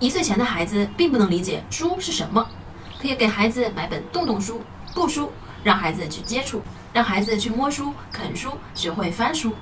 一岁前的孩子并不能理解书是什么，可以给孩子买本洞洞书、布书，让孩子去接触，让孩子去摸书、啃书，学会翻书，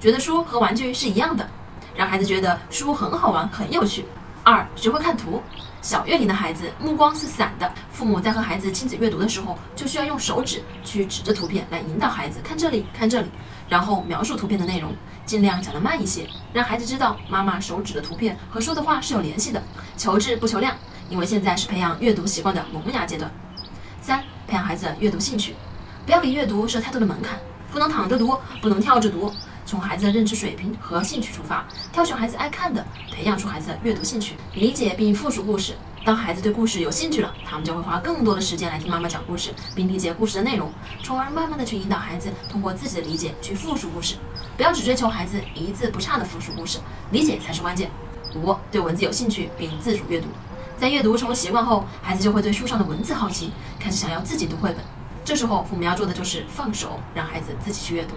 觉得书和玩具是一样的，让孩子觉得书很好玩、很有趣。二、学会看图。小月龄的孩子目光是散的，父母在和孩子亲子阅读的时候，就需要用手指去指着图片来引导孩子看这里，看这里，然后描述图片的内容，尽量讲得慢一些，让孩子知道妈妈手指的图片和说的话是有联系的。求质不求量，因为现在是培养阅读习惯的萌芽阶段。三、培养孩子阅读兴趣，不要给阅读设太多的门槛，不能躺着读，不能跳着读。从孩子的认知水平和兴趣出发，挑选孩子爱看的，培养出孩子的阅读兴趣，理解并复述故事。当孩子对故事有兴趣了，他们就会花更多的时间来听妈妈讲故事，并理解故事的内容，从而慢慢的去引导孩子通过自己的理解去复述故事。不要只追求孩子一字不差的复述故事，理解才是关键。五，对文字有兴趣并自主阅读，在阅读成为习惯后，孩子就会对书上的文字好奇，开始想要自己读绘本。这时候，父母要做的就是放手，让孩子自己去阅读。